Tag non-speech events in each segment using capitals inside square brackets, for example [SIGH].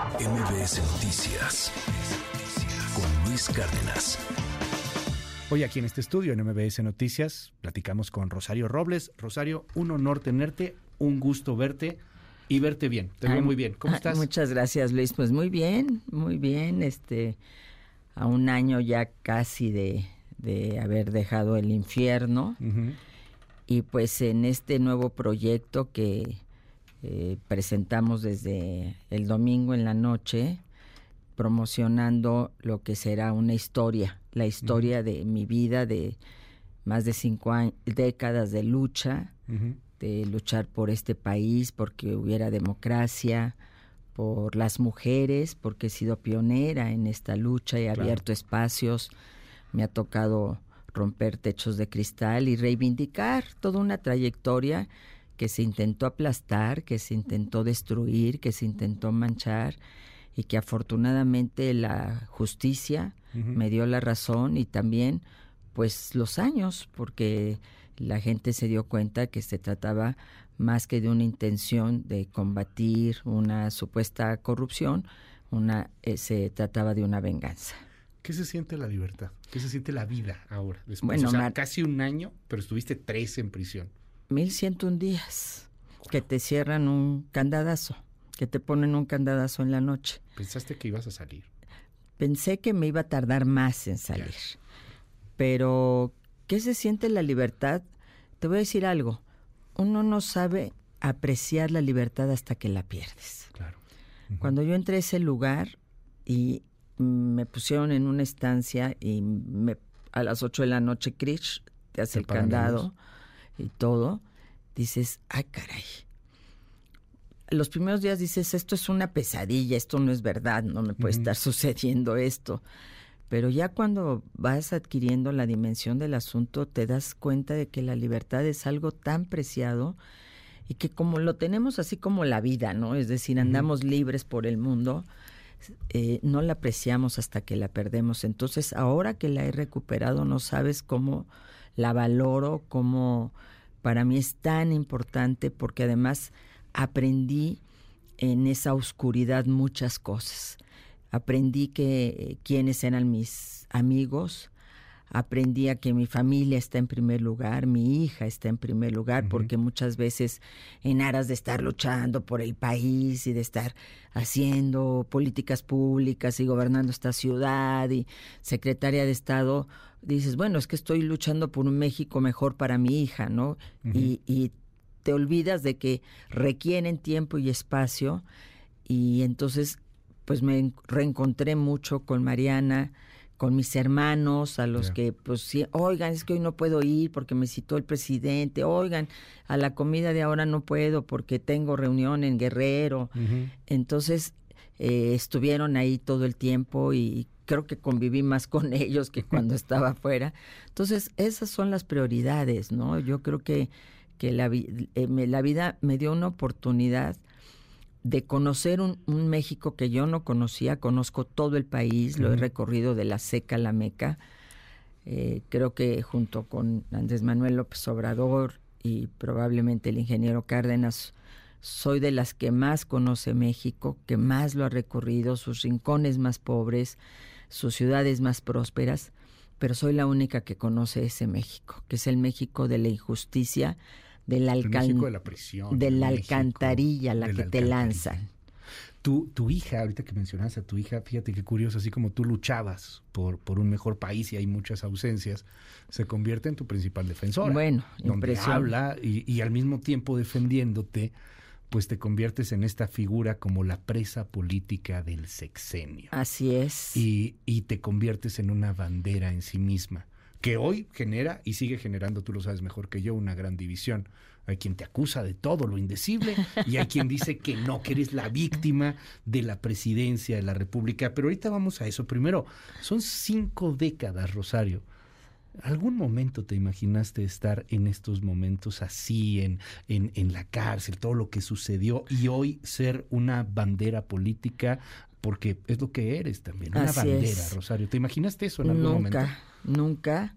MBS Noticias con Luis Cárdenas. Hoy aquí en este estudio en MBS Noticias platicamos con Rosario Robles. Rosario, un honor tenerte, un gusto verte y verte bien. Te veo muy bien. ¿Cómo estás? Muchas gracias, Luis. Pues muy bien, muy bien. Este, a un año ya casi de, de haber dejado el infierno. Y pues en este nuevo proyecto que eh, presentamos desde el domingo en la noche, promocionando lo que será una historia, la historia de mi vida, de más de cinco décadas de lucha, de luchar por este país, porque hubiera democracia, por las mujeres, porque he sido pionera en esta lucha y he abierto espacios, me ha tocado romper techos de cristal y reivindicar toda una trayectoria que se intentó aplastar, que se intentó destruir, que se intentó manchar y que afortunadamente la justicia me dio la razón y también pues los años porque la gente se dio cuenta que se trataba más que de una intención de combatir una supuesta corrupción, una eh, se trataba de una venganza. ¿Qué se siente la libertad? ¿Qué se siente la vida ahora? Después, bueno, o casi un año, pero estuviste tres en prisión. 1101 días que te cierran un candadazo, que te ponen un candadazo en la noche. ¿Pensaste que ibas a salir? Pensé que me iba a tardar más en salir. Pero, ¿qué se siente la libertad? Te voy a decir algo. Uno no sabe apreciar la libertad hasta que la pierdes. Claro. Cuando yo entré a ese lugar y me pusieron en una estancia y me, a las 8 de la noche, Krish te hace el candado y todo, dices, ay caray. Los primeros días dices, esto es una pesadilla, esto no es verdad, no me puede estar [LAUGHS] sucediendo esto. Pero ya cuando vas adquiriendo la dimensión del asunto, te das cuenta de que la libertad es algo tan preciado y que como lo tenemos así como la vida, ¿no? Es decir, andamos libres por el mundo, eh, no la apreciamos hasta que la perdemos. Entonces, ahora que la he recuperado, no sabes cómo la valoro, como para mí es tan importante porque además aprendí en esa oscuridad muchas cosas. Aprendí que eh, quiénes eran mis amigos, aprendí a que mi familia está en primer lugar, mi hija está en primer lugar, porque muchas veces en aras de estar luchando por el país y de estar haciendo políticas públicas y gobernando esta ciudad y secretaria de Estado, dices, bueno, es que estoy luchando por un México mejor para mi hija, ¿no? y, y te olvidas de que requieren tiempo y espacio y entonces pues me reencontré mucho con Mariana, con mis hermanos, a los que, pues, sí, oigan, es que hoy no puedo ir porque me citó el presidente, oigan, a la comida de ahora no puedo porque tengo reunión en Guerrero. Entonces, eh, estuvieron ahí todo el tiempo y creo que conviví más con [LAUGHS] ellos que cuando estaba afuera. Entonces, esas son las prioridades, ¿no? Yo creo que, que la, eh, la vida me dio una oportunidad de conocer un, México que yo no conocía, conozco todo el país, lo he recorrido de la seca a la meca. Eh, creo que junto con Andrés Manuel López Obrador y probablemente el ingeniero Cárdenas, soy de las que más conoce México, que más lo ha recorrido, sus rincones más pobres, sus ciudades más prósperas, pero soy la única que conoce ese México, que es el México de la injusticia, de la, de la alcantarilla, la que te lanzan. Tu, tu hija, ahorita que mencionas a tu hija, fíjate qué curioso, así como tú luchabas por, por un mejor país y hay muchas ausencias, se convierte en tu principal defensora. Bueno, donde habla y, y al mismo tiempo defendiéndote, pues te conviertes en esta figura como la presa política del sexenio. Así es. Y, y te conviertes en una bandera en sí misma que hoy genera y sigue generando, tú lo sabes mejor que yo, una gran división. Hay quien te acusa de todo lo indecible y hay quien dice que no, que eres la víctima de la presidencia de la República. Pero ahorita vamos a eso. Primero, son cinco décadas, Rosario. ¿Algún momento te imaginaste estar en estos momentos así, en, en, en, la cárcel, todo lo que sucedió, y hoy ser una bandera política? Porque es lo que eres también, una bandera, Rosario. ¿Te imaginaste eso en algún momento? Nunca, nunca.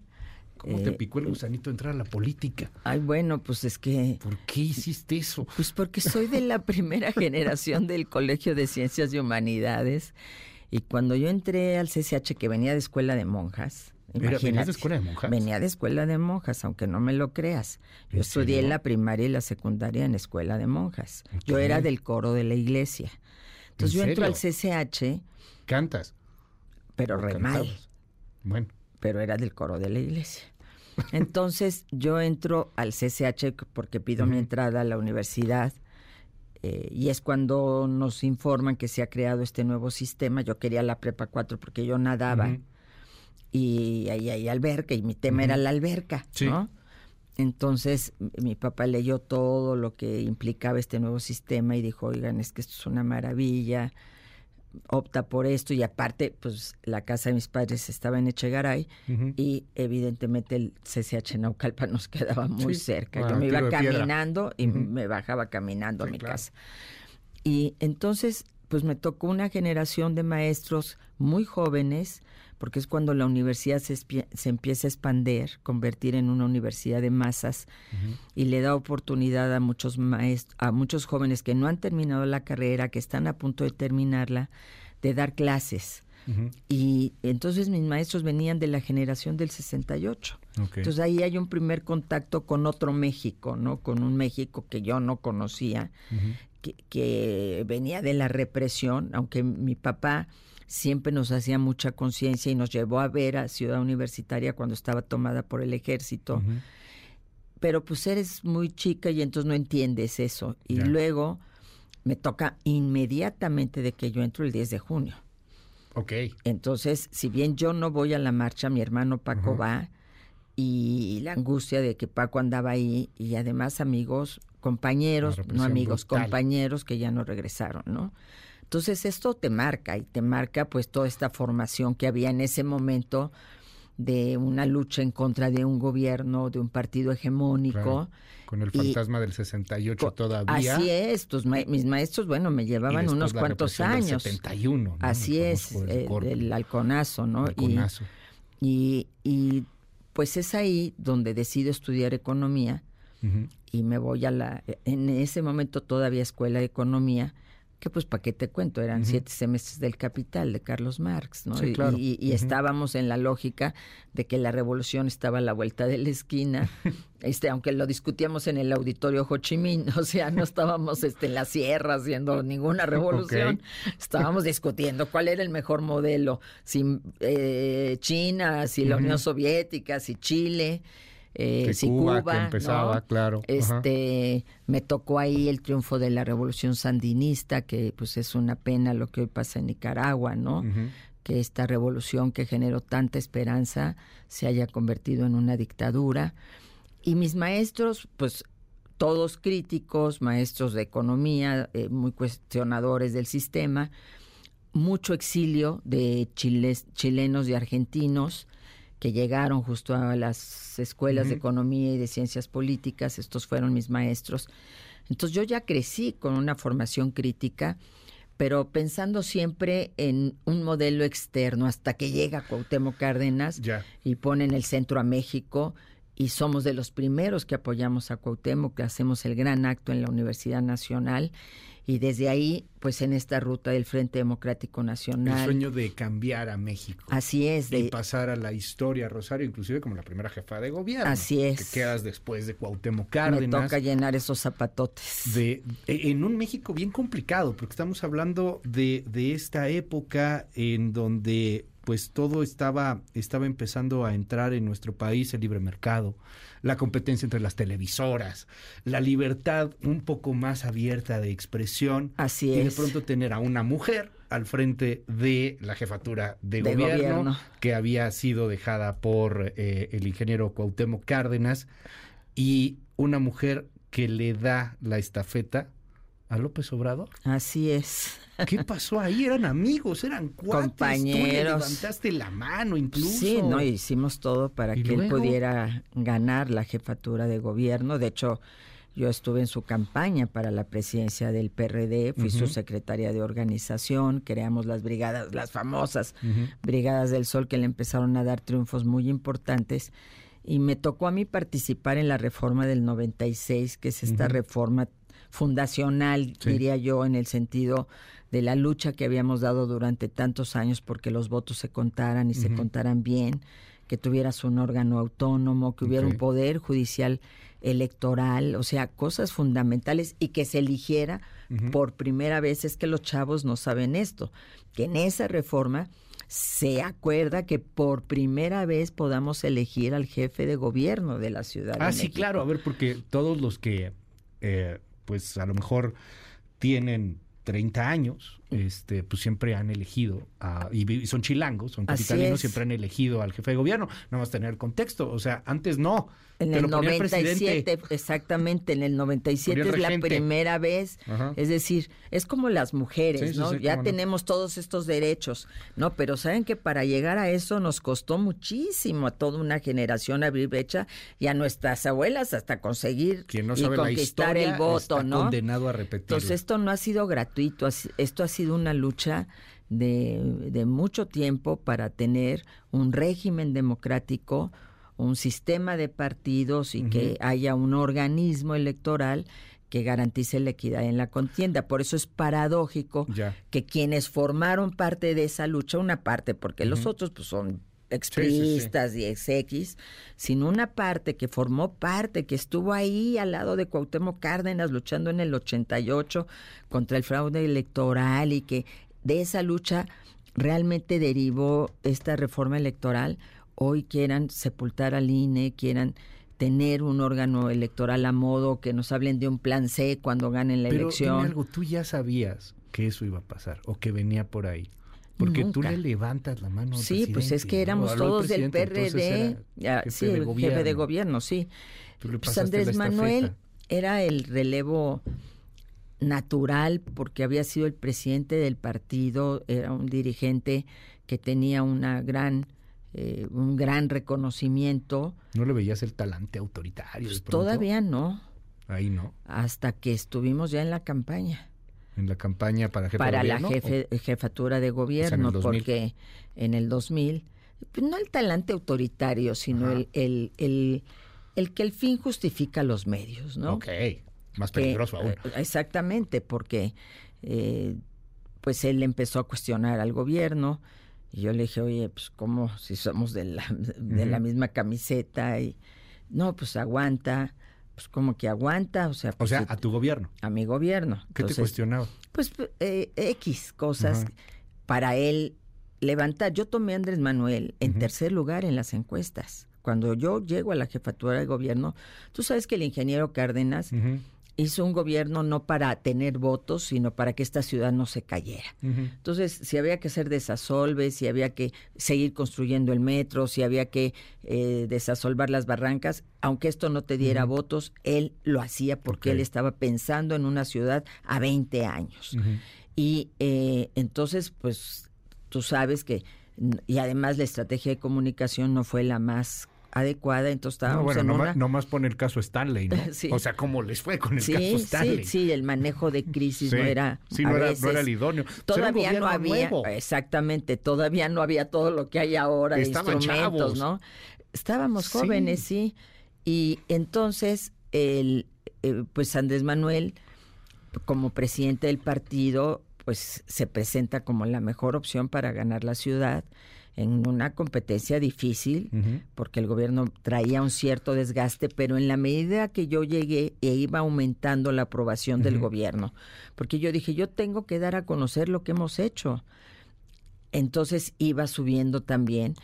¿Cómo te picó el gusanito entrar a la política? Ay, bueno, pues es que... ¿Por qué hiciste eso? Pues porque soy de la [LAUGHS] primera generación del Colegio de Ciencias y Humanidades y cuando yo entré al CCH, que venía de escuela de monjas, ¿Venías de escuela de monjas? Venía de escuela de monjas, aunque no me lo creas. Yo estudié la primaria y la secundaria en escuela de monjas. Yo era del coro de la iglesia. Entonces yo entro al CCH. ¿Cantas? Pero re mal. Bueno. Pero era del coro de la iglesia. Entonces [LAUGHS] yo entro al CCH porque pido mi entrada a la universidad eh, y es cuando nos informan que se ha creado este nuevo sistema. Yo quería la prepa 4 porque yo nadaba y ahí hay alberca y mi tema era la alberca, ¿no? Entonces mi papá leyó todo lo que implicaba este nuevo sistema y dijo, oigan, es que esto es una maravilla, opta por esto y aparte, pues la casa de mis padres estaba en Echegaray y evidentemente el CCH Naucalpa [LAUGHS] nos quedaba muy cerca. Yo me iba caminando y me bajaba caminando a mi casa. Y entonces, pues me tocó una generación de maestros muy jóvenes, porque es cuando la universidad se, se empieza a expander, convertir en una universidad de masas y le da oportunidad a muchos maestros, a muchos jóvenes que no han terminado la carrera, que están a punto de terminarla, de dar clases. Y entonces mis maestros venían de la generación del 68. Entonces ahí hay un primer contacto con otro México, ¿no? Con un México que yo no conocía, que, que, venía de la represión, aunque mi papá siempre nos hacía mucha conciencia y nos llevó a ver a Ciudad Universitaria cuando estaba tomada por el ejército. Pero pues eres muy chica y entonces no entiendes eso. Y luego me toca inmediatamente de que yo entro el 10 de junio. Ok. Entonces, si bien yo no voy a la marcha, mi hermano Paco va y la angustia de que Paco andaba ahí y además amigos, compañeros, no amigos, compañeros que ya no regresaron, ¿no? Entonces esto te marca y te marca pues toda esta formación que había en ese momento de una lucha en contra de un gobierno, de un partido hegemónico. con el fantasma del 68 todavía. Así es, mis maestros, bueno, me llevaban unos cuantos años. 71, Así es, eh, el, halconazo, ¿no? Y, y, pues es ahí donde decido estudiar economía y me voy a la, en ese momento todavía escuela de economía, que pues para qué te cuento, eran siete semestres del Capital de Carlos Marx, ¿no? y, estábamos en la lógica de que la revolución estaba a la vuelta de la esquina, [LAUGHS] este, aunque lo discutíamos en el auditorio Ho Chi Minh, [LAUGHS] o sea, no estábamos este, en la sierra haciendo ninguna revolución, estábamos [LAUGHS] discutiendo cuál era el mejor modelo, si eh, China, si la Unión Soviética, si Chile eh, si Cuba, que empezaba, claro. Este, me tocó ahí el triunfo de la revolución sandinista, que pues es una pena lo que hoy pasa en Nicaragua, ¿no? Que esta revolución que generó tanta esperanza se haya convertido en una dictadura. Y mis maestros, pues todos críticos, maestros de economía, eh, muy cuestionadores del sistema, mucho exilio de chiles, chilenos y argentinos, que llegaron justo a las escuelas de economía y de ciencias políticas, estos fueron mis maestros. Entonces yo ya crecí con una formación crítica, pero pensando siempre en un modelo externo hasta que llega Cuauhtémoc Cárdenas y pone en el centro a México y somos de los primeros que apoyamos a Cuauhtémoc, que hacemos el gran acto en la Universidad Nacional y desde ahí, pues en esta ruta del Frente Democrático Nacional. El sueño de cambiar a México. Así es. De, y pasar a la historia, Rosario, inclusive como la primera jefa de gobierno. Así es. Que quedas después de Cuauhtémoc Cárdenas. Me toca llenar esos zapatotes. De, e, en un México bien complicado, porque estamos hablando de, de esta época en donde pues todo estaba, estaba empezando a entrar en nuestro país, el libre mercado, la competencia entre las televisoras, la libertad un poco más abierta de expresión. Así y es. de pronto tener a una mujer al frente de la jefatura de, gobierno, que había sido dejada por eh, el ingeniero Cuauhtémoc Cárdenas y una mujer que le da la estafeta a López Obrador. Así es. [LAUGHS] ¿Qué pasó ahí? Eran amigos, eran cuates. Compañeros. Tú levantaste la mano incluso. Sí, no, hicimos todo para que él pudiera ganar la jefatura de gobierno. De hecho, yo estuve en su campaña para la presidencia del PRD, fui su secretaria de organización, creamos las brigadas, las famosas Brigadas del Sol que le empezaron a dar triunfos muy importantes. Y me tocó a mí participar en la reforma del 96, que es esta reforma fundacional, diría yo, en el sentido de la lucha que habíamos dado durante tantos años porque los votos se contaran y se contaran bien, que tuvieras un órgano autónomo, que hubiera un poder judicial electoral, o sea, cosas fundamentales y que se eligiera por primera vez. Es que los chavos no saben esto, que en esa reforma se acuerda que por primera vez podamos elegir al jefe de gobierno de la ciudad. Ah, sí, claro, a ver, porque todos los que, eh, pues a lo mejor tienen 30 años, este, pues siempre han elegido, a, y son chilangos, son capitalinos, siempre han elegido al jefe de gobierno. No vamos a tener contexto, o sea, antes no. En el 97, exactamente, en el 97 es la primera vez. Es decir, es como las mujeres, ¿no? ya tenemos todos estos derechos, ¿no? Pero saben que para llegar a eso nos costó muchísimo a toda una generación abrir brecha y a nuestras abuelas hasta conseguir no y conquistar el voto, ¿no? condenado a repetir. Entonces esto no ha sido gratuito, esto ha sido una lucha de, mucho tiempo para tener un régimen democrático, un sistema de partidos y que haya un organismo electoral que garantice la equidad en la contienda. Por eso es paradójico que quienes formaron parte de esa lucha, una parte, porque los otros pues son expriistas y ex X, sino una parte que formó parte, que estuvo ahí al lado de Cuauhtémoc Cárdenas luchando en el 88 contra el fraude electoral y que de esa lucha realmente derivó esta reforma electoral, hoy quieran sepultar al INE, quieran tener un órgano electoral a modo, que nos hablen de un plan C cuando ganen la Pero elección. algo, tú ya sabías que eso iba a pasar o que venía por ahí. Porque tú le levantas la mano. sí, pues es que éramos todos del PRD, sí, el jefe de gobierno, sí. Pues Andrés Manuel era el relevo natural porque había sido el presidente del partido, era un dirigente que tenía una gran eh, un gran reconocimiento. ¿No le veías el talante autoritario? Pues todavía no. Ahí no. Hasta que estuvimos ya en la campaña en la campaña para para la jefatura de gobierno, porque en el 2000, pues, no el talante autoritario, sino el, el, el, que el fin justifica los medios, ¿no? Ok, más peligroso aún. Eh, exactamente, porque eh, pues él empezó a cuestionar al gobierno y yo le dije, oye, pues cómo si somos de la, de la misma camiseta y no, pues aguanta pues como que aguanta, o sea... o sea, a tu gobierno. A mi gobierno. ¿Qué te cuestionaba? Pues eh, X cosas para él levantar. Yo tomé a Andrés Manuel en tercer lugar en las encuestas. Cuando yo llego a la jefatura de gobierno, tú sabes que el ingeniero Cárdenas hizo un gobierno no para tener votos, sino para que esta ciudad no se cayera. Entonces, si había que hacer desasolves, si había que seguir construyendo el metro, si había que eh, desasolvar las barrancas, aunque esto no te diera votos, él lo hacía porque él estaba pensando en una ciudad a 20 años. Y eh, entonces, pues, tú sabes que, y además la estrategia de comunicación no fue la más adecuada, entonces estábamos no, bueno, no más pone el caso Stanley, ¿no? [LAUGHS] O sea, ¿cómo les fue con el caso Stanley? Sí, sí, el manejo de crisis no era Sí, no, era, no era el idóneo. Todavía no había, exactamente, todavía no había todo lo que hay ahora, instrumentos, ¿no? Estábamos jóvenes, sí. Y entonces, el, eh, pues Andrés Manuel, como presidente del partido, pues se presenta como la mejor opción para ganar la ciudad en una competencia difícil, porque el gobierno traía un cierto desgaste, pero en la medida que yo llegué e iba aumentando la aprobación del gobierno, porque yo dije, yo tengo que dar a conocer lo que hemos hecho. Entonces iba subiendo también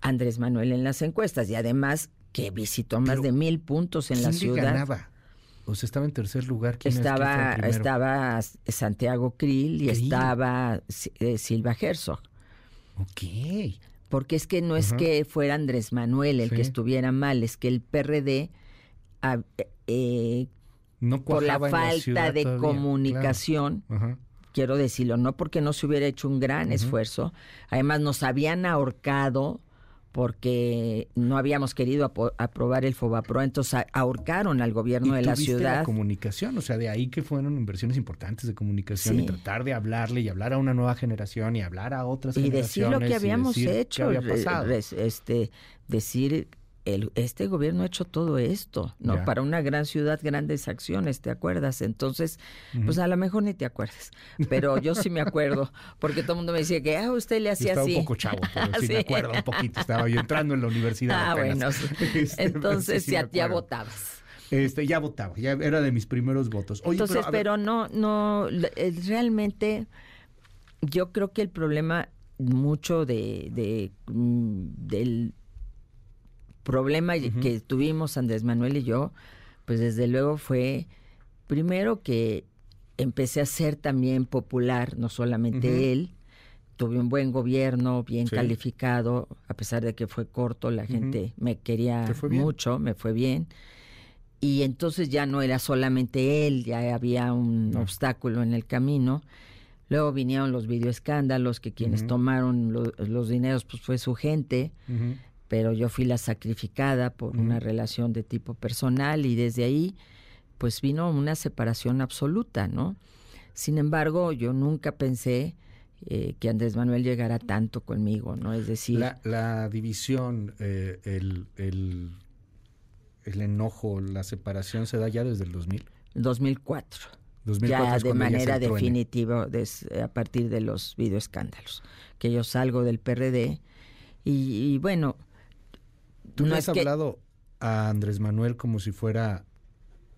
Andrés Manuel en las encuestas y además que visitó más de mil puntos en la ciudad. ganaba? O sea, estaba en tercer lugar. estaba, estaba Santiago Krill y estaba eh, Silva Herzog. Ok. Porque es que no es que fuera Andrés Manuel el que estuviera mal, es que el PRD, eh, no por la falta de comunicación, quiero decirlo, no porque no se hubiera hecho un gran esfuerzo, además nos habían ahorcado porque no habíamos querido aprobar el FOBAPRO, entonces ahorcaron al gobierno de la ciudad. La comunicación, o sea, de ahí que fueron inversiones importantes de comunicación y tratar de hablarle y hablar a una nueva generación y hablar a otras y generaciones. Decir lo que habíamos hecho, este, decir el, este gobierno ha hecho todo esto, ¿no? Para una gran ciudad, grandes acciones, ¿te acuerdas? Entonces, pues a lo mejor ni te acuerdas, pero yo sí me acuerdo, porque todo el mundo me decía que, ah, usted le hacía estaba así. un poco chavo, pero sí, [LAUGHS] Sí. me acuerdo un poquito. Estaba yo entrando en la universidad. Ah, apenas. bueno. [LAUGHS] Este, pero entonces sí, ya, ya votabas. Este, ya votaba, ya era de mis primeros votos. Oye, Entonces, pero, pero no, no, realmente yo creo que el problema mucho de, de, mm, del problema que tuvimos Andrés Manuel y yo, pues desde luego fue primero que empecé a ser también popular, no solamente él, tuve un buen gobierno, bien Sí. calificado, a pesar de que fue corto, la gente me quería mucho, me fue bien. Y entonces ya no era solamente él, ya había un No. obstáculo en el camino. Luego vinieron los videoescándalos, que quienes tomaron lo- los dineros pues fue su gente, pero yo fui la sacrificada por una relación de tipo personal y desde ahí pues vino una separación absoluta, ¿no? Sin embargo, yo nunca pensé eh, que Andrés Manuel llegara tanto conmigo, ¿no? Es decir, La, la división, eh, el, el, el enojo, la separación se da ya desde el 2000. 2004. 2004 ya de manera definitiva des- a partir de los videoescándalos, que yo salgo del PRD y, y bueno, Tú no le es has que- hablado a Andrés Manuel como si fuera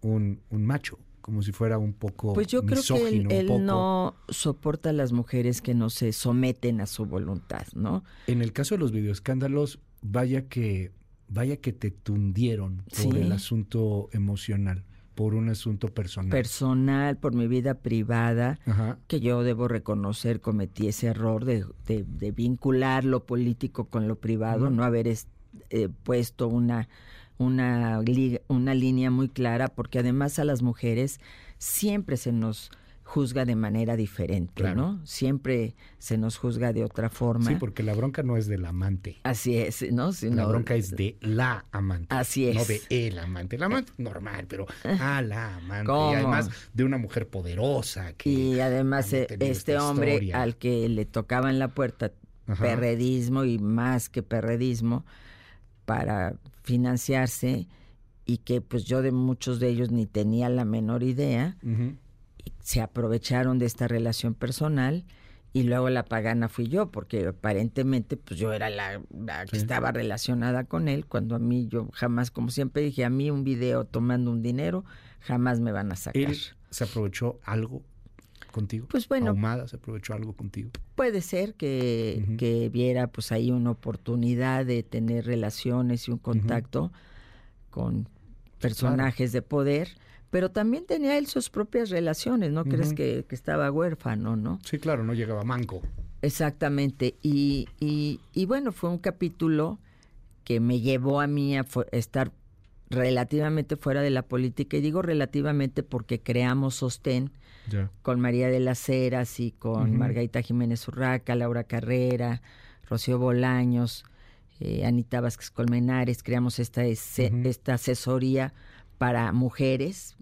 un, un macho, como si fuera un poco pues yo creo que él, misógino, un él poco. no soporta a las mujeres que no se someten a su voluntad, ¿no? En el caso de los videoescándalos, vaya que, vaya que te tundieron por Sí. el asunto emocional, por un asunto personal. Personal, por mi vida privada, Ajá. que yo debo reconocer cometí ese error de, de- de vincular lo político con lo privado, Ujú. no haber es- eh, puesto una, una, una línea muy clara, porque además a las mujeres siempre se nos juzga de manera diferente, Claro. ¿no? Siempre se nos juzga de otra forma. Sí, porque la bronca no es del amante. Así es, ¿no? La Sino- bronca es de la amante. Así es. No de el amante. El amante normal, pero [LAUGHS] a la amante. ¿Cómo? Y además de una mujer poderosa que... Y además este hombre al que le tocaba en la puerta Ajá. perredismo y más que perredismo para financiarse y que pues yo de muchos de ellos ni tenía la menor idea, se aprovecharon de esta relación personal y luego la pagana fui yo, porque aparentemente pues yo era la, la que Sí. estaba relacionada con él, cuando a mí yo jamás, como siempre dije, a mí un video tomando un dinero jamás me van a sacar. Él se aprovechó algo contigo. Pues bueno. Ahumada se aprovechó algo contigo. Puede ser que, que viera pues ahí una oportunidad de tener relaciones y un contacto con personajes de poder, pero también tenía él sus propias relaciones, ¿no crees que, que estaba huérfano, no? Sí, claro, no llegaba manco. Exactamente, y, y, y bueno, fue un capítulo que me llevó a mí a estar relativamente fuera de la política, y digo relativamente porque creamos sostén, Con María de las Heras y con. Margarita Jiménez Urraca, Laura Carrera, Rocío Bolaños, eh, Anita Vázquez Colmenares, creamos esta, esta asesoría para mujeres,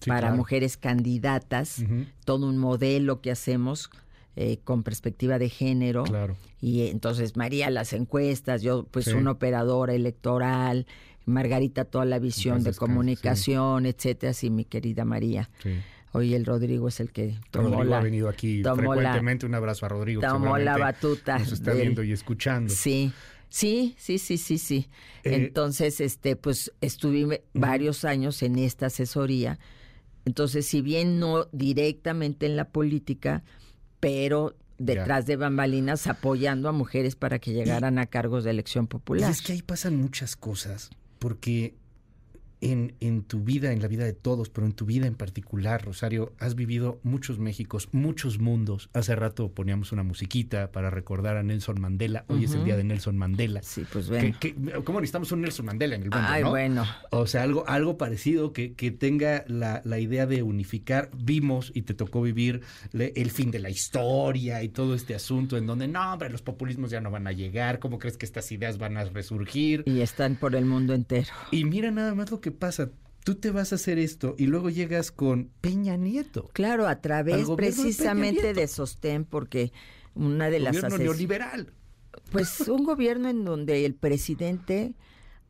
Sí, para claro. mujeres candidatas, todo un modelo que hacemos eh, con perspectiva de género. Claro. Y eh, entonces María las encuestas, yo pues Sí. una operadora electoral, Margarita toda la visión de sí. comunicación, etcétera, sí, mi querida María. Sí. Hoy el Rodrigo es el que tomó Rodrigo la, ha venido aquí tomó la- frecuentemente. Un abrazo a Rodrigo. tomó la batuta Nos está del- viendo y escuchando. Sí, sí, sí, sí, sí, sí. Eh, Entonces, este, pues estuve varios años en esta asesoría. Entonces, si bien no directamente en la política, pero detrás de bambalinas apoyando a mujeres para que llegaran a cargos de elección popular. es que ahí pasan muchas cosas, porque en, en tu vida, en la vida de todos, pero en tu vida en particular, Rosario, has vivido muchos Méxicos, muchos mundos. Hace rato poníamos una musiquita para recordar a Nelson Mandela. Hoy es el día de Nelson Mandela. Sí, pues bueno. Que- ¿Cómo necesitamos un Nelson Mandela en el mundo, Ay, no? bueno. O sea, algo, algo parecido que, que tenga la, la idea de unificar. Vimos y te tocó vivir le- el fin de la historia y todo este asunto en donde, no, hombre, los populismos ya no van a llegar. ¿Cómo crees que estas ideas van a resurgir? Y están por el mundo entero. Y mira nada más lo que pasa. Tú te vas a hacer esto y luego llegas con Peña Nieto. Claro, a través de precisamente de sostén, porque una de las Gobierno neoliberal. Pues [LAUGHS] un gobierno en donde el presidente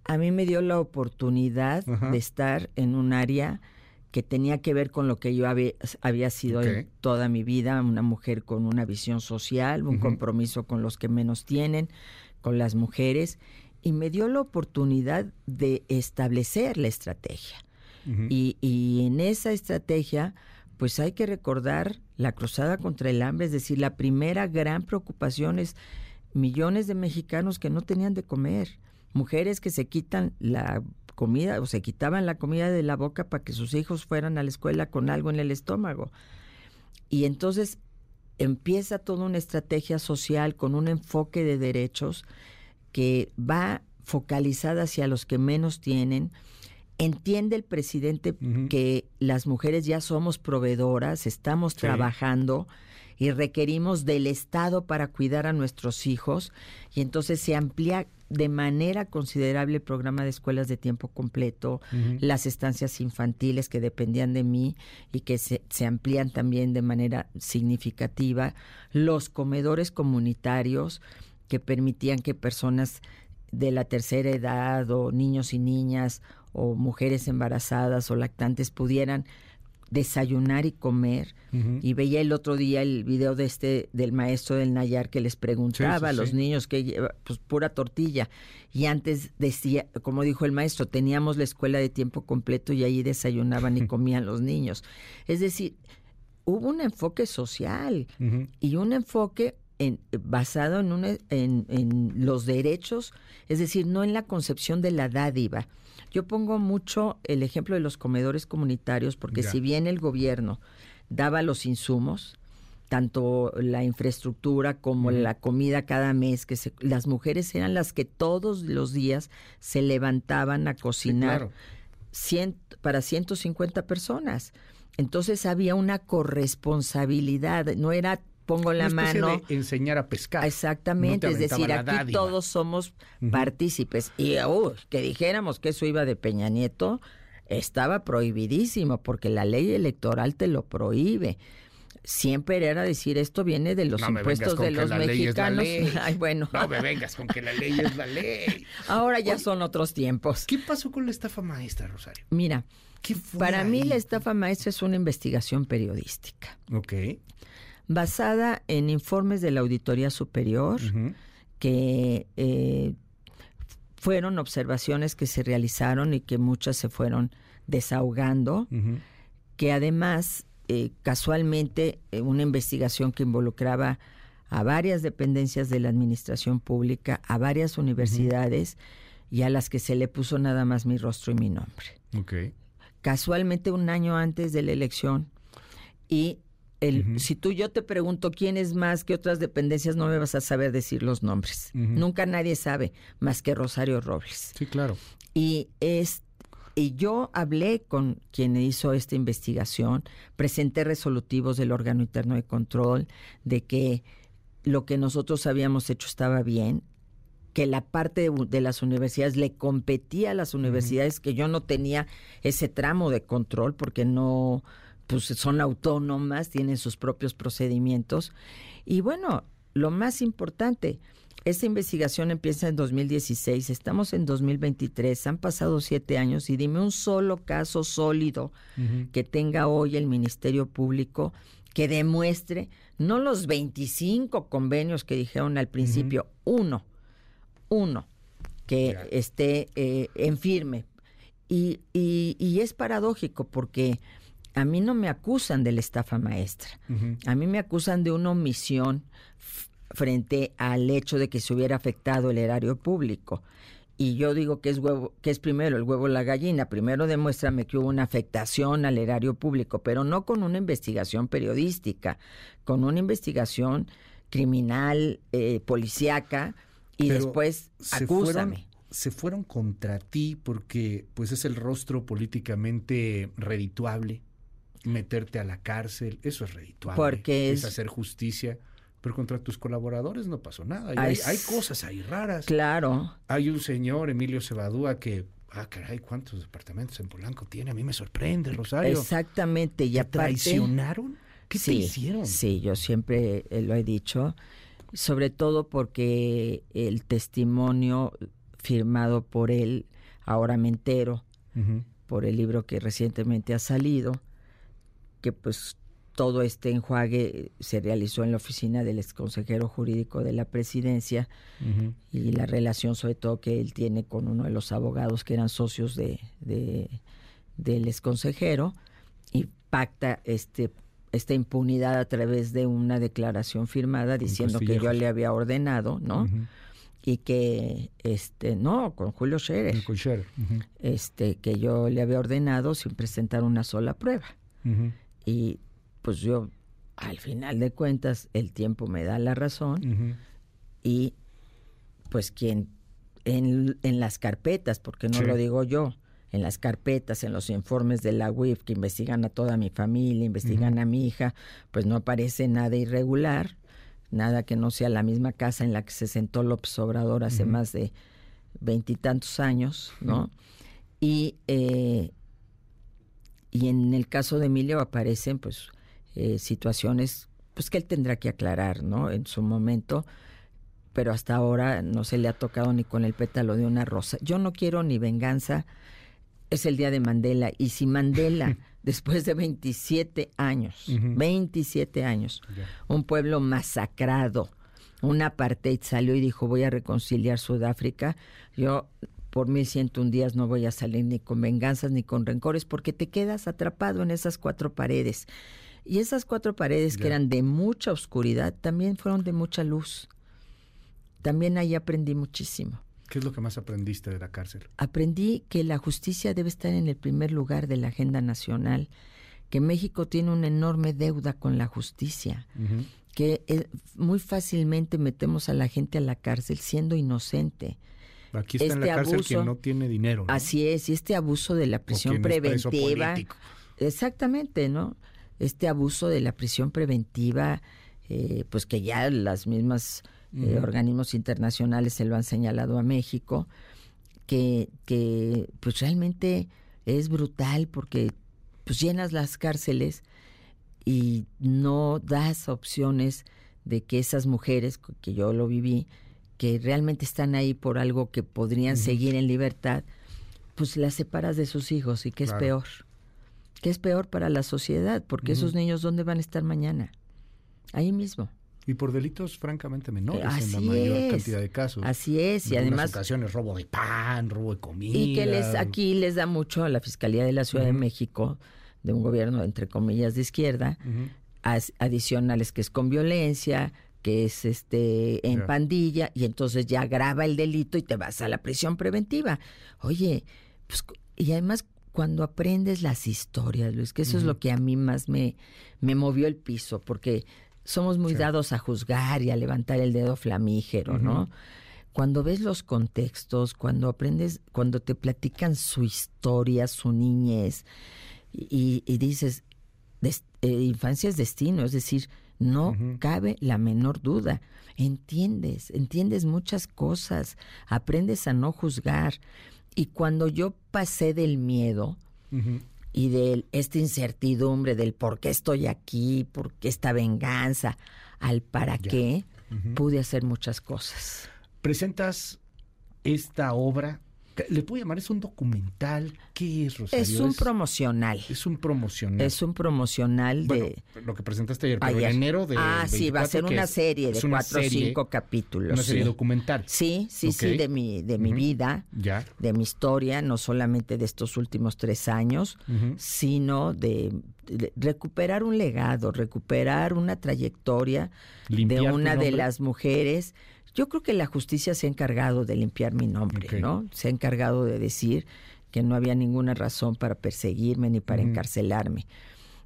a mí me dio la oportunidad de estar en un área que tenía que ver con lo que yo había, había sido en toda mi vida, una mujer con una visión social, un compromiso con los que menos tienen, con las mujeres, y me dio la oportunidad de establecer la estrategia. y, y en esa estrategia, pues hay que recordar la cruzada contra el hambre, es decir, la primera gran preocupación es millones de mexicanos que no tenían de comer, mujeres que se quitan la comida o se quitaban la comida de la boca para que sus hijos fueran a la escuela con algo en el estómago. Y entonces empieza toda una estrategia social con un enfoque de derechos que va focalizada hacia los que menos tienen. Entiende el presidente que las mujeres ya somos proveedoras, estamos trabajando y requerimos del Estado para cuidar a nuestros hijos y entonces se amplía de manera considerable el programa de escuelas de tiempo completo, las estancias infantiles que dependían de mí y que se, se, amplían también de manera significativa, los comedores comunitarios que permitían que personas de la tercera edad o niños y niñas o mujeres embarazadas o lactantes pudieran desayunar y comer. Y veía el otro día el video de este del maestro del Nayar que les preguntaba a los niños que lleva pues pura tortilla. Y antes decía, como dijo el maestro, teníamos la escuela de tiempo completo y ahí desayunaban y [LAUGHS] comían los niños. Es decir, hubo un enfoque social y un enfoque en, basado en, un, en, en los derechos, es decir, no en la concepción de la dádiva. Yo pongo mucho el ejemplo de los comedores comunitarios porque si bien el gobierno daba los insumos, tanto la infraestructura como la comida cada mes, que las mujeres eran las que todos los días se levantaban a cocinar para 150 personas. Entonces había una corresponsabilidad, no era pongo la mano. De enseñar a pescar. Exactamente, es decir, aquí todos somos partícipes. Y uh, que dijéramos que eso iba de Peña Nieto, estaba prohibidísimo, porque la ley electoral te lo prohíbe. Siempre era decir esto viene de los impuestos de los mexicanos. [LAUGHS] Ay, bueno. No me vengas con que la ley es la ley. [LAUGHS] Ahora ya son otros tiempos. ¿Qué pasó con la estafa maestra, Rosario? Mira, para mí la estafa maestra es una investigación periodística. Ok basada en informes de la Auditoría Superior, que eh, fueron observaciones que se realizaron y que muchas se fueron desahogando, que además, eh, casualmente, eh, una investigación que involucraba a varias dependencias de la administración pública, a varias universidades y a las que se le puso nada más mi rostro y mi nombre. Casualmente un año antes de la elección y si tú yo te pregunto quién es más que otras dependencias, no me vas a saber decir los nombres. Nunca nadie sabe más que Rosario Robles. Sí, claro. Y es y yo hablé con quien hizo esta investigación, presenté resolutivos del órgano interno de control de que lo que nosotros habíamos hecho estaba bien, que la parte de, las universidades le competía a las universidades, que yo no tenía ese tramo de control porque no, pues son autónomas, tienen sus propios procedimientos. Y bueno, lo más importante, esta investigación empieza en 2016, estamos en 2023, han pasado siete años y dime un solo caso sólido que tenga hoy el Ministerio Público que demuestre, no los 25 convenios que dijeron al principio, uno, uno, que esté eh, en firme. Y, y, y es paradójico porque a mí no me acusan de la estafa maestra. A mí me acusan de una omisión frente al hecho de que se hubiera afectado el erario público. Y yo digo que es huevo, que es primero el huevo o la gallina. Primero demuéstrame que hubo una afectación al erario público, pero no con una investigación periodística, con una investigación criminal, eh, policíaca, y después acúsame. se fueron contra ti porque pues es el rostro políticamente redituable meterte a la cárcel, eso es redituable. Porque es, hacer justicia. Pero contra tus colaboradores no pasó nada. Hay, hay, cosas ahí raras. Claro. Hay un señor, Emilio Cebadúa, que ah, caray, ¿cuántos departamentos en Polanco tiene? A mí me sorprende, Rosario. Exactamente. ¿Y traicionaron? ¿Qué sí, te hicieron? Sí, yo siempre eh, lo he dicho, sobre todo porque el testimonio firmado por él, ahora me entero, por el libro que recientemente ha salido, que pues todo este enjuague se realizó en la oficina del exconsejero jurídico de la presidencia y la relación sobre todo que él tiene con uno de los abogados que eran socios de, del exconsejero y pacta este esta impunidad a través de una declaración firmada diciendo que yo le había ordenado, ¿no? Y que, este, no, con Julio Scherer, con Scherer. este, que yo le había ordenado sin presentar una sola prueba. Y pues yo, al final de cuentas, el tiempo me da la razón y pues quien en, en, las carpetas, porque no lo digo yo, en las carpetas, en los informes de la UIF que investigan a toda mi familia, investigan a mi hija, pues no aparece nada irregular, nada que no sea la misma casa en la que se sentó López Obrador hace más de veintitantos años, ¿no? Y, eh, y en el caso de Emilio aparecen pues eh, situaciones pues que él tendrá que aclarar, ¿no? En su momento, pero hasta ahora no se le ha tocado ni con el pétalo de una rosa. Yo no quiero ni venganza es el día de Mandela. Y si Mandela, [LAUGHS] después de 27 años, 27 años, un pueblo masacrado, un apartheid salió y dijo voy a reconciliar Sudáfrica, yo por 1101 días no voy a salir ni con venganzas ni con rencores porque te quedas atrapado en esas cuatro paredes. Y esas cuatro paredes que eran de mucha oscuridad también fueron de mucha luz. También ahí aprendí muchísimo. ¿Qué es lo que más aprendiste de la cárcel? Aprendí que la justicia debe estar en el primer lugar de la agenda nacional, que México tiene una enorme deuda con la justicia, que eh, muy fácilmente metemos a la gente a la cárcel siendo inocente. Aquí está en la este cárcel quien no tiene dinero. Así es, y este abuso de la prisión preventiva. exactamente, ¿no? Este abuso de la prisión preventiva, eh, pues que ya las mismas eh, organismos internacionales se lo han señalado a México, que, que pues realmente es brutal porque pues llenas las cárceles y no das opciones de que esas mujeres, que yo lo viví, que realmente están ahí por algo que podrían seguir en libertad, pues las separas de sus hijos y que es peor. Que es peor para la sociedad, porque esos niños, ¿dónde van a estar mañana? Ahí mismo. Y por delitos francamente menores en la mayor cantidad de casos. Así es, y además... ocasiones robo de pan, robo de comida. Y que les aquí les da mucho a la Fiscalía de la Ciudad de México, de un gobierno entre comillas de izquierda, adicionales que es con violencia, que es este en pandilla, y entonces ya graba el delito y te vas a la prisión preventiva. Oye, pues, y además cuando aprendes las historias, Luis, que eso es lo que a mí más me, me movió el piso, porque somos muy dados a juzgar y a levantar el dedo flamígero, ¿no? Cuando ves los contextos, cuando aprendes, cuando te platican su historia, su niñez, y, dices, eh, infancia es destino, es decir, no cabe la menor duda. Entiendes, entiendes muchas cosas, aprendes a no juzgar. Y cuando yo pasé del miedo, y de esta incertidumbre del por qué estoy aquí, por qué esta venganza, al para qué, pude hacer muchas cosas. Presentas esta obra ¿Le puedo llamar? ¿Es un documental? ¿Qué es, Rosario? Es un promocional. Es un promocional. Es un promocional de... Lo que presentaste ayer, pero en enero de Ah, sí, va a ser una serie de cuatro o cinco capítulos. Una serie documental. Sí, sí, sí, de mi, de mi vida, ya. de mi historia, no solamente de estos últimos tres años, sino de, recuperar un legado, recuperar una trayectoria de una de las mujeres yo creo que la justicia se ha encargado de limpiar mi nombre, ¿no? Se ha encargado de decir que no había ninguna razón para perseguirme ni para encarcelarme.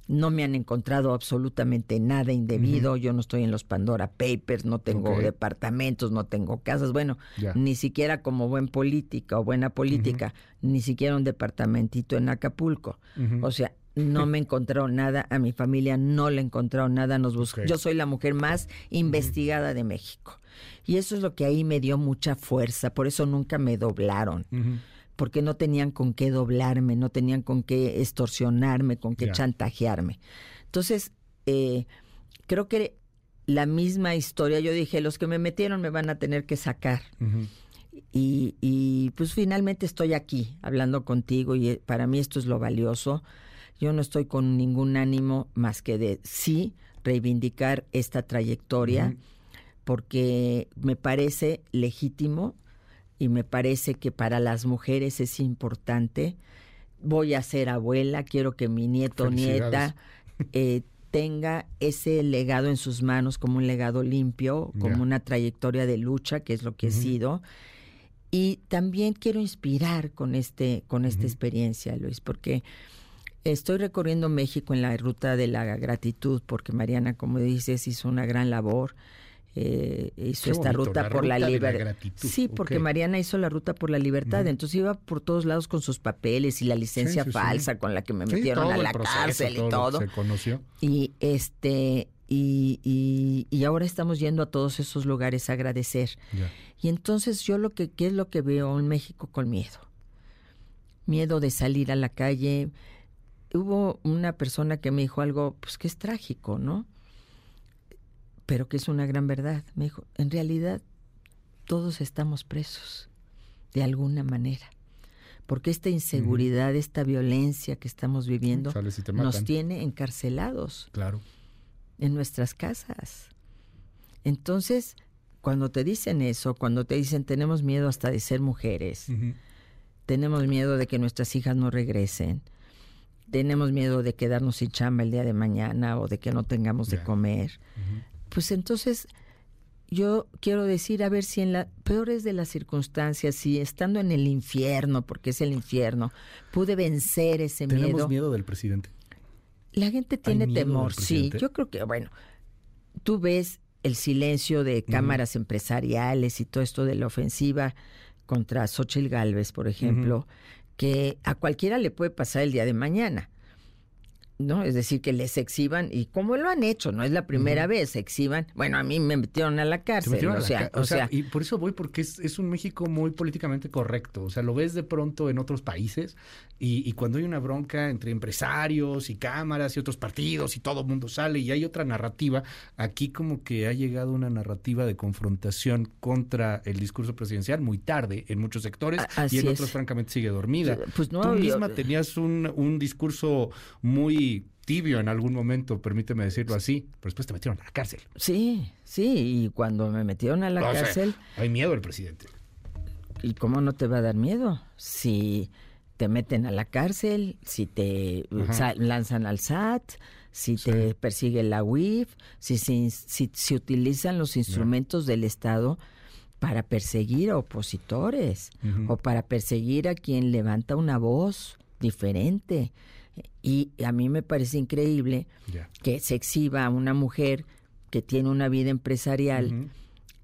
No me han encontrado absolutamente nada indebido. Yo no estoy en los Pandora Papers, no tengo departamentos, no tengo casas. Bueno, ni siquiera como buen política o buena política, ni siquiera un departamentito en Acapulco. O sea, no [LAUGHS] me encontraron nada, a mi familia no le encontraron nada, nos buscó. Yo soy la mujer más investigada de México. Y eso es lo que ahí me dio mucha fuerza, por eso nunca me doblaron. Porque no tenían con qué doblarme, no tenían con qué extorsionarme, con qué chantajearme. Entonces, eh, creo que la misma historia, yo dije, los que me metieron me van a tener que sacar. Y, y, pues finalmente estoy aquí hablando contigo y eh, para mí esto es lo valioso. Yo no estoy con ningún ánimo más que de sí reivindicar esta trayectoria porque me parece legítimo y me parece que para las mujeres es importante. Voy a ser abuela, quiero que mi nieto o nieta eh, tenga ese legado en sus manos como un legado limpio, como una trayectoria de lucha, que es lo que he sido. Y también quiero inspirar con este, con esta experiencia, Luis, porque estoy recorriendo México en la ruta de la gratitud, porque Mariana, como dices, hizo una gran labor eh, hizo esta ruta, por la libertad. Sí, porque Mariana hizo la ruta por la libertad, entonces iba por todos lados con sus papeles y la licencia falsa con la que me metieron a la cárcel y todo. Se conoció. Y este y, y, ahora estamos yendo a todos esos lugares a agradecer. Y entonces yo lo que ¿qué es lo que veo en México con miedo? Miedo de salir a la calle. Hubo una persona que me dijo algo pues que es trágico, ¿no? pero que es una gran verdad. Me dijo, en realidad todos estamos presos, de alguna manera. Porque esta inseguridad, esta violencia que estamos viviendo nos tiene encarcelados. Claro. En nuestras casas. Entonces, cuando te dicen eso, cuando te dicen tenemos miedo hasta de ser mujeres, tenemos miedo de que nuestras hijas no regresen, tenemos miedo de quedarnos sin chamba el día de mañana o de que no tengamos de comer, pues entonces yo quiero decir, a ver si en las peores de las circunstancias, si estando en el infierno, porque es el infierno, pude vencer ese miedo. ¿Tenemos miedo del presidente? La gente tiene temor, sí. Yo creo que, bueno, tú ves el silencio de cámaras empresariales y todo esto de la ofensiva contra Xochitl Galvez, por ejemplo, que a cualquiera le puede pasar el día de mañana. ¿No? Es decir, que les exhiban, y como lo han hecho, no es la primera vez, exhiban, bueno, a mí me metieron a la cárcel, o, sea, o, sea, Y por eso voy, porque es, es, un México muy políticamente correcto, o sea, lo ves de pronto en otros países, y, y, cuando hay una bronca entre empresarios y cámaras y otros partidos, y todo el mundo sale, y hay otra narrativa, aquí como que ha llegado una narrativa de confrontación contra el discurso presidencial muy tarde en muchos sectores, y en otros francamente sigue dormida. Pues no, Tú misma tenías un, un discurso muy tibio en algún momento, permíteme decirlo así, pero después te metieron a la cárcel. Sí, sí, y cuando me metieron a la cárcel... hay miedo el presidente. ¿Y cómo no te va a dar miedo? Si te meten a la cárcel, si te lanzan al SAT, si te persigue la UIF, si se utilizan los instrumentos del Estado para perseguir a opositores o para perseguir a quien levanta una voz diferente. Y a mí me parece increíble que se exhiba a una mujer que tiene una vida empresarial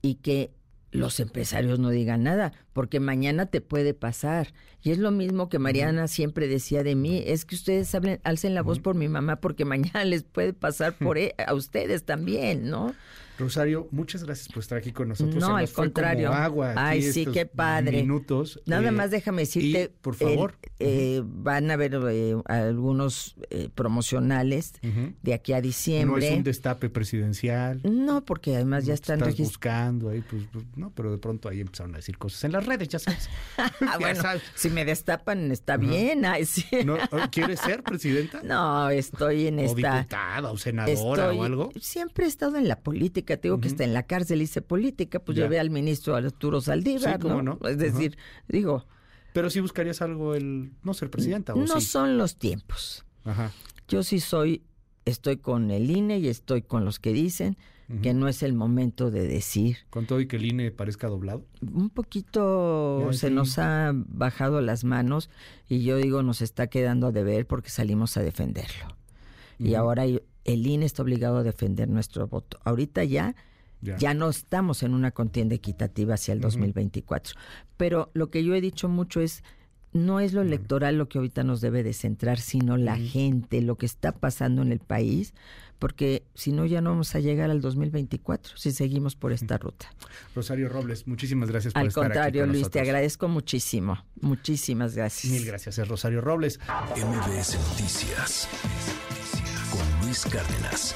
y que los empresarios no digan nada, porque mañana te puede pasar. Y es lo mismo que Mariana siempre decía de mí, es que ustedes hablen, alcen la voz por mi mamá, porque [LAUGHS] mañana les puede pasar por [LAUGHS] e, a ustedes también, ¿no? Rosario, muchas gracias por estar aquí con nosotros. No, al contrario. agua Ay, sí, qué padre. Minutos. Nada eh, más déjame decirte. por favor. Eh, van a haber eh, algunos promocionales de aquí a diciembre. No es un destape presidencial. No, porque además ya están estás buscando ahí, pues, pues, no, pero de pronto ahí empezaron a decir cosas en las redes, ya sabes. [LAUGHS] Ah, bueno, si me destapan está bien. ¿Quieres ser presidenta? No, estoy en esta. O diputada o senadora o algo. Siempre he estado en la política te digo que está en la cárcel, hice política, pues llevé al ministro Arturo Saldívar, ¿no? Es decir, digo... Pero si buscarías algo el no ser presidenta, ¿o No son los tiempos. Ajá. Yo sí soy, estoy con el INE y estoy con los que dicen que no es el momento de decir. ¿Con todo y que el INE parezca doblado? Un poquito se nos ha bajado las manos y yo digo nos está quedando a deber porque salimos a defenderlo. Y ahora el INE está obligado a defender nuestro voto. Ahorita ya, ya, no estamos en una contienda equitativa hacia el 2024. Pero lo que yo he dicho mucho es, no es lo electoral lo que ahorita nos debe de centrar, sino la gente, lo que está pasando en el país, porque si no ya no vamos a llegar al 2024 si seguimos por esta ruta. Rosario Robles, muchísimas gracias por estar aquí. Al contrario, Luis, te agradezco muchísimo. Muchísimas gracias. Mil gracias, es Rosario Robles. MBS Noticias Cárdenas.